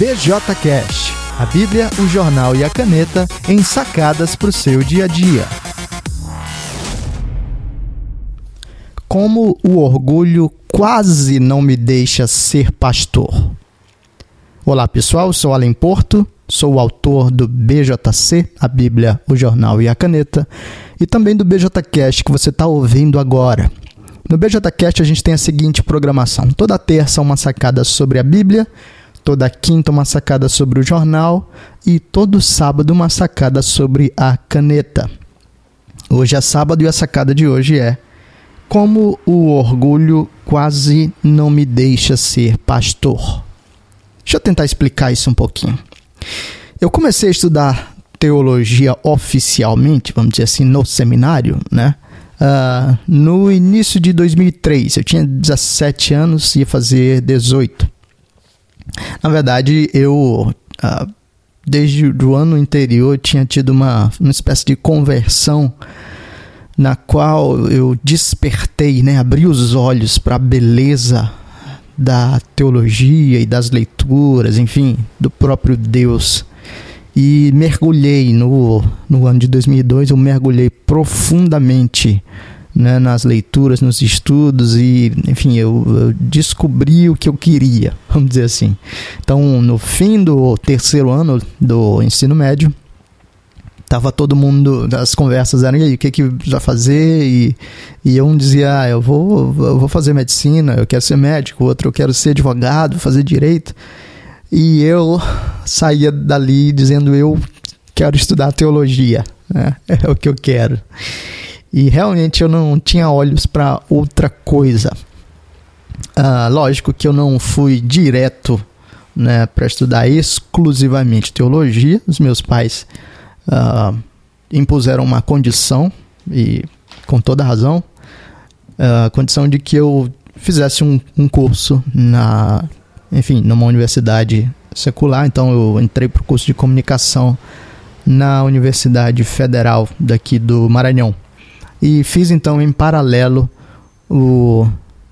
BJCast, a Bíblia, o jornal e a caneta em sacadas para o seu dia a dia. Como o orgulho quase não me deixa ser pastor. Olá pessoal, sou Alan Porto, sou o autor do BJC, a Bíblia, o jornal e a caneta, e também do BJCast que você está ouvindo agora. No BJCast a gente tem a seguinte programação: toda terça uma sacada sobre a Bíblia Toda quinta, uma sacada sobre o jornal. E todo sábado, uma sacada sobre a caneta. Hoje é sábado e a sacada de hoje é: Como o orgulho quase não me deixa ser pastor. Deixa eu tentar explicar isso um pouquinho. Eu comecei a estudar teologia oficialmente, vamos dizer assim, no seminário, né? Uh, no início de 2003. Eu tinha 17 anos, ia fazer 18. Na verdade, eu uh, desde o ano anterior tinha tido uma, uma espécie de conversão na qual eu despertei, né, abri os olhos para a beleza da teologia e das leituras, enfim, do próprio Deus. E mergulhei no, no ano de 2002, eu mergulhei profundamente né, nas leituras, nos estudos e, enfim, eu, eu, descobri o que eu queria, vamos dizer assim. Então, no fim do terceiro ano do ensino médio, tava todo mundo, as conversas eram, e aí, o que que vai fazer? E, e um dizia, ah, eu vou, eu vou fazer medicina, eu quero ser médico, o outro, eu quero ser advogado, fazer direito. E eu saía dali dizendo, eu quero estudar teologia, né? é o que eu quero. E realmente eu não tinha olhos para outra coisa. Ah, lógico que eu não fui direto né, para estudar exclusivamente teologia. Os meus pais ah, impuseram uma condição, e com toda razão, a condição de que eu fizesse um, um curso na, enfim, numa universidade secular. Então eu entrei para o curso de comunicação na Universidade Federal daqui do Maranhão e fiz então em paralelo o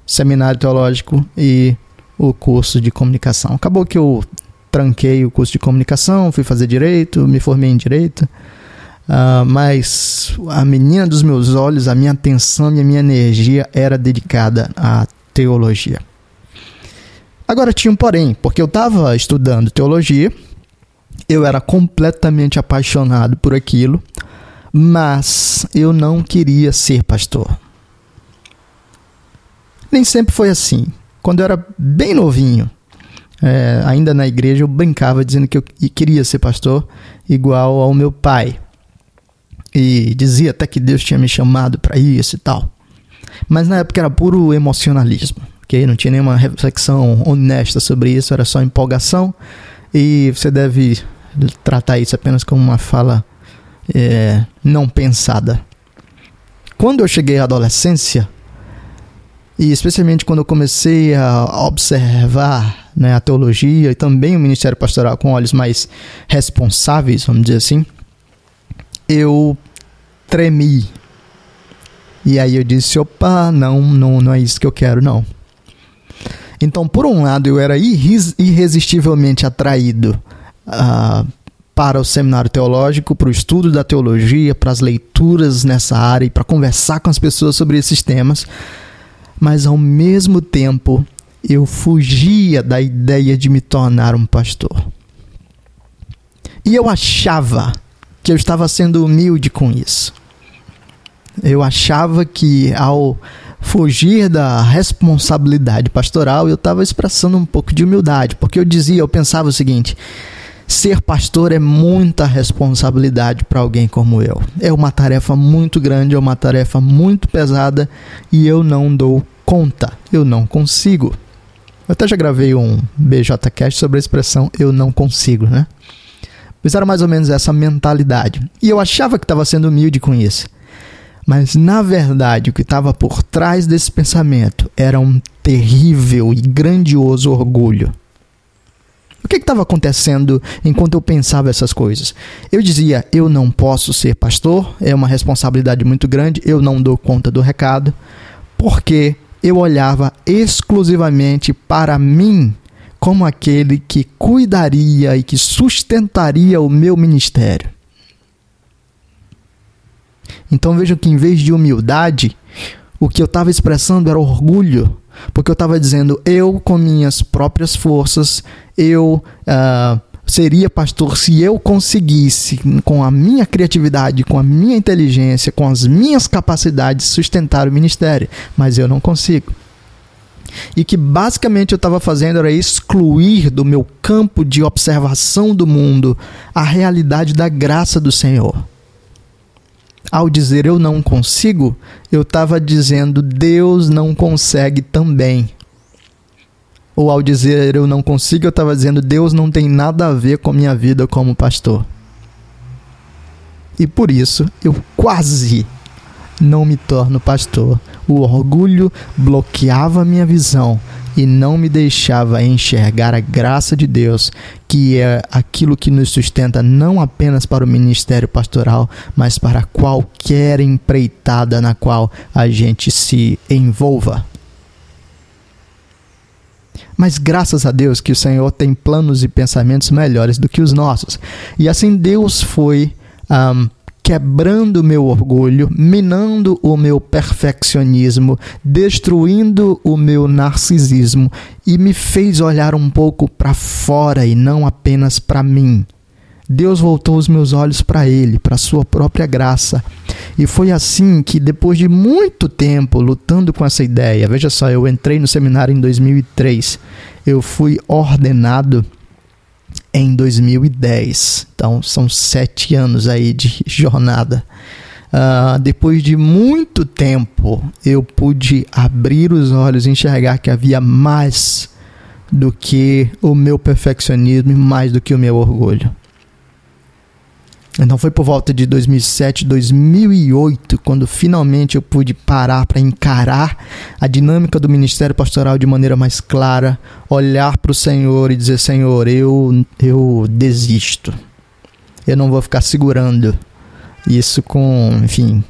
seminário teológico e o curso de comunicação. Acabou que eu tranquei o curso de comunicação, fui fazer direito, me formei em direito, uh, mas a menina dos meus olhos, a minha atenção e a minha energia era dedicada à teologia. Agora tinha um porém, porque eu estava estudando teologia, eu era completamente apaixonado por aquilo, mas eu não queria ser pastor. Nem sempre foi assim. Quando eu era bem novinho, é, ainda na igreja, eu brincava dizendo que eu queria ser pastor, igual ao meu pai. E dizia até que Deus tinha me chamado para isso e tal. Mas na época era puro emocionalismo, ok? Não tinha nenhuma reflexão honesta sobre isso, era só empolgação. E você deve tratar isso apenas como uma fala é, não pensada. Quando eu cheguei à adolescência, e especialmente quando eu comecei a observar né, a teologia e também o ministério pastoral com olhos mais responsáveis, vamos dizer assim, eu tremi. E aí eu disse: opa, não, não, não é isso que eu quero, não. Então, por um lado, eu era irresistivelmente atraído uh, para o seminário teológico, para o estudo da teologia, para as leituras nessa área e para conversar com as pessoas sobre esses temas, mas ao mesmo tempo eu fugia da ideia de me tornar um pastor. E eu achava que eu estava sendo humilde com isso. Eu achava que ao fugir da responsabilidade pastoral, eu estava expressando um pouco de humildade, porque eu dizia, eu pensava o seguinte: Ser pastor é muita responsabilidade para alguém como eu. É uma tarefa muito grande, é uma tarefa muito pesada e eu não dou conta. Eu não consigo. Eu até já gravei um BJcast sobre a expressão eu não consigo, né? Mas era mais ou menos essa mentalidade. E eu achava que estava sendo humilde com isso. Mas na verdade, o que estava por trás desse pensamento era um terrível e grandioso orgulho. O que estava acontecendo enquanto eu pensava essas coisas? Eu dizia: eu não posso ser pastor, é uma responsabilidade muito grande, eu não dou conta do recado, porque eu olhava exclusivamente para mim como aquele que cuidaria e que sustentaria o meu ministério. Então veja que em vez de humildade, o que eu estava expressando era orgulho, porque eu estava dizendo, eu com minhas próprias forças, eu uh, seria pastor se eu conseguisse, com a minha criatividade, com a minha inteligência, com as minhas capacidades, sustentar o ministério, mas eu não consigo. E que basicamente eu estava fazendo era excluir do meu campo de observação do mundo a realidade da graça do Senhor ao dizer eu não consigo, eu estava dizendo Deus não consegue também. Ou ao dizer eu não consigo, eu estava dizendo Deus não tem nada a ver com minha vida como pastor. E por isso eu quase não me torno pastor. O orgulho bloqueava a minha visão e não me deixava enxergar a graça de Deus, que é aquilo que nos sustenta não apenas para o ministério pastoral, mas para qualquer empreitada na qual a gente se envolva. Mas graças a Deus que o Senhor tem planos e pensamentos melhores do que os nossos. E assim Deus foi um, quebrando meu orgulho, minando o meu perfeccionismo, destruindo o meu narcisismo e me fez olhar um pouco para fora e não apenas para mim. Deus voltou os meus olhos para Ele, para Sua própria graça. E foi assim que, depois de muito tempo lutando com essa ideia, veja só, eu entrei no seminário em 2003, eu fui ordenado em 2010. Então são sete anos aí de jornada. Uh, depois de muito tempo, eu pude abrir os olhos e enxergar que havia mais do que o meu perfeccionismo e mais do que o meu orgulho. Então foi por volta de 2007, 2008, quando finalmente eu pude parar para encarar a dinâmica do ministério pastoral de maneira mais clara, olhar para o Senhor e dizer: Senhor, eu, eu desisto. Eu não vou ficar segurando isso com, enfim,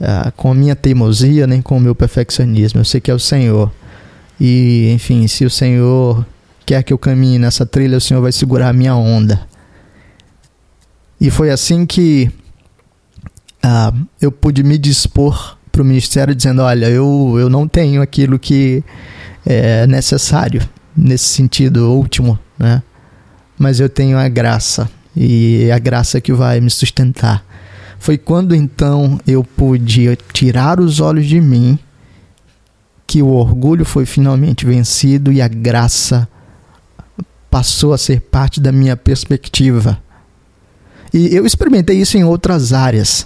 uh, com a minha teimosia nem com o meu perfeccionismo. Eu sei que é o Senhor. E, enfim, se o Senhor quer que eu caminhe nessa trilha, o Senhor vai segurar a minha onda. E foi assim que uh, eu pude me dispor para o ministério dizendo: olha, eu, eu não tenho aquilo que é necessário nesse sentido último, né? Mas eu tenho a graça e é a graça que vai me sustentar. Foi quando então eu pude tirar os olhos de mim que o orgulho foi finalmente vencido e a graça passou a ser parte da minha perspectiva. E eu experimentei isso em outras áreas.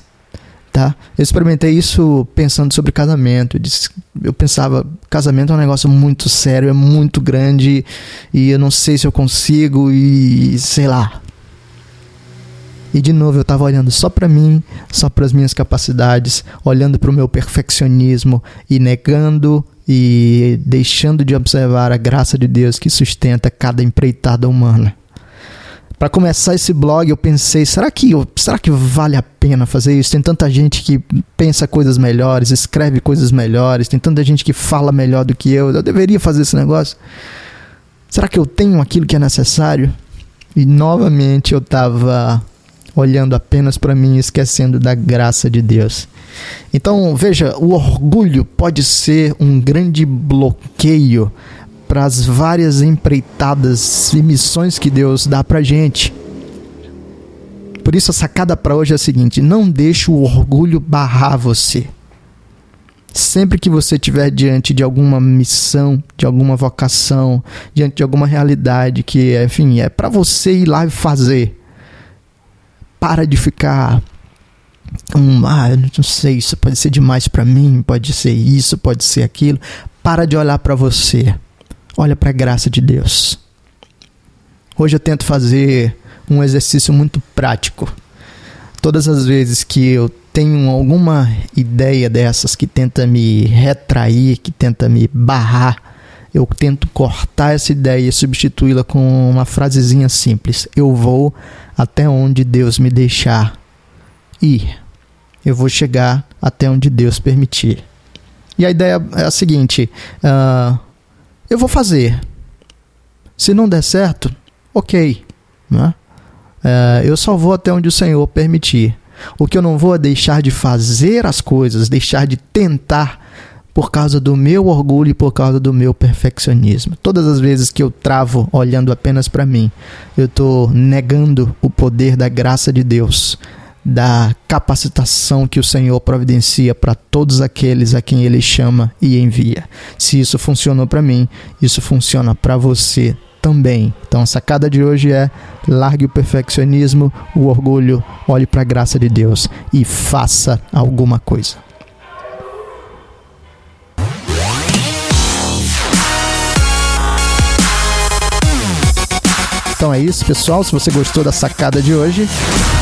Tá? Eu experimentei isso pensando sobre casamento. Eu pensava, casamento é um negócio muito sério, é muito grande e eu não sei se eu consigo e sei lá. E de novo eu estava olhando só para mim, só para as minhas capacidades, olhando para o meu perfeccionismo e negando e deixando de observar a graça de Deus que sustenta cada empreitada humana para começar esse blog, eu pensei, será que, será que vale a pena fazer isso? Tem tanta gente que pensa coisas melhores, escreve coisas melhores, tem tanta gente que fala melhor do que eu. Eu deveria fazer esse negócio? Será que eu tenho aquilo que é necessário? E novamente eu estava olhando apenas para mim, esquecendo da graça de Deus. Então, veja, o orgulho pode ser um grande bloqueio para as várias empreitadas e missões que Deus dá para gente. Por isso a sacada para hoje é a seguinte: não deixe o orgulho barrar você. Sempre que você estiver diante de alguma missão, de alguma vocação, diante de alguma realidade que, enfim, é para você ir lá e fazer, para de ficar um, ah, não sei, isso pode ser demais para mim, pode ser isso, pode ser aquilo. Para de olhar para você olha para a graça de Deus. Hoje eu tento fazer um exercício muito prático. Todas as vezes que eu tenho alguma ideia dessas que tenta me retrair, que tenta me barrar, eu tento cortar essa ideia e substituí-la com uma frasezinha simples: Eu vou até onde Deus me deixar ir. Eu vou chegar até onde Deus permitir. E a ideia é a seguinte: uh, eu vou fazer. Se não der certo, ok. Né? É, eu só vou até onde o Senhor permitir. O que eu não vou é deixar de fazer as coisas, deixar de tentar por causa do meu orgulho e por causa do meu perfeccionismo. Todas as vezes que eu travo olhando apenas para mim, eu estou negando o poder da graça de Deus, da capacitação que o Senhor providencia para todos aqueles a quem Ele chama e envia. Se isso funcionou para mim, isso funciona para você também. Então a sacada de hoje é largue o perfeccionismo, o orgulho, olhe para a graça de Deus e faça alguma coisa. Então é isso, pessoal. Se você gostou da sacada de hoje,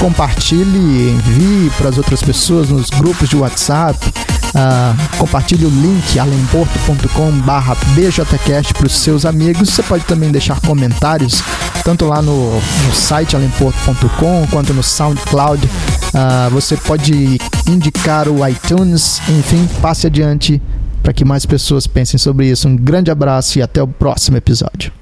compartilhe, envie para as outras pessoas nos grupos de WhatsApp. Uh, compartilhe o link alemporto.com/bjcast para os seus amigos. Você pode também deixar comentários tanto lá no, no site alemporto.com quanto no SoundCloud. Uh, você pode indicar o iTunes, enfim, passe adiante para que mais pessoas pensem sobre isso. Um grande abraço e até o próximo episódio.